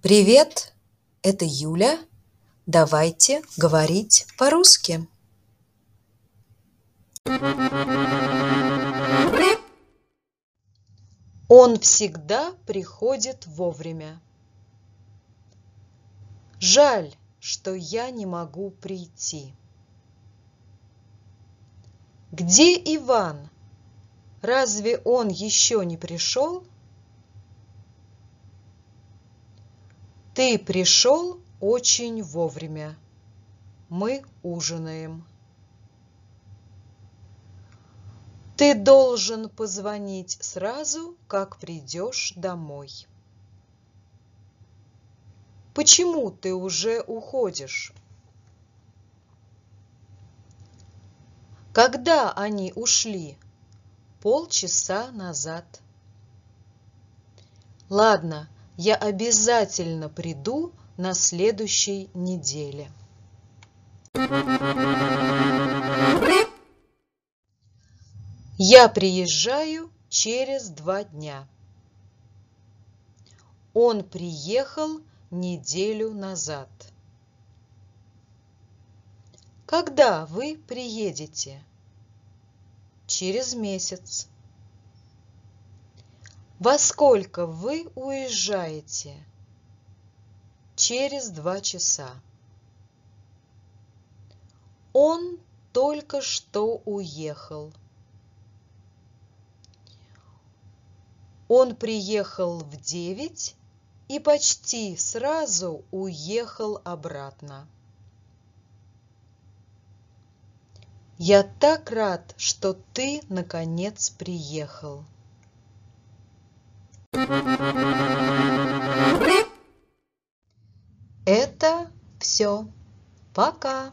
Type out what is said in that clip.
Привет, это Юля. Давайте говорить по-русски. Он всегда приходит вовремя. Жаль, что я не могу прийти. Где Иван? Разве он еще не пришел? Ты пришел очень вовремя. Мы ужинаем. Ты должен позвонить сразу, как придешь домой. Почему ты уже уходишь? Когда они ушли? Полчаса назад. Ладно, я обязательно приду на следующей неделе. Я приезжаю через два дня. Он приехал неделю назад. Когда вы приедете? Через месяц. Во сколько вы уезжаете? Через два часа. Он только что уехал. Он приехал в девять и почти сразу уехал обратно. Я так рад, что ты наконец приехал. Это все. Пока.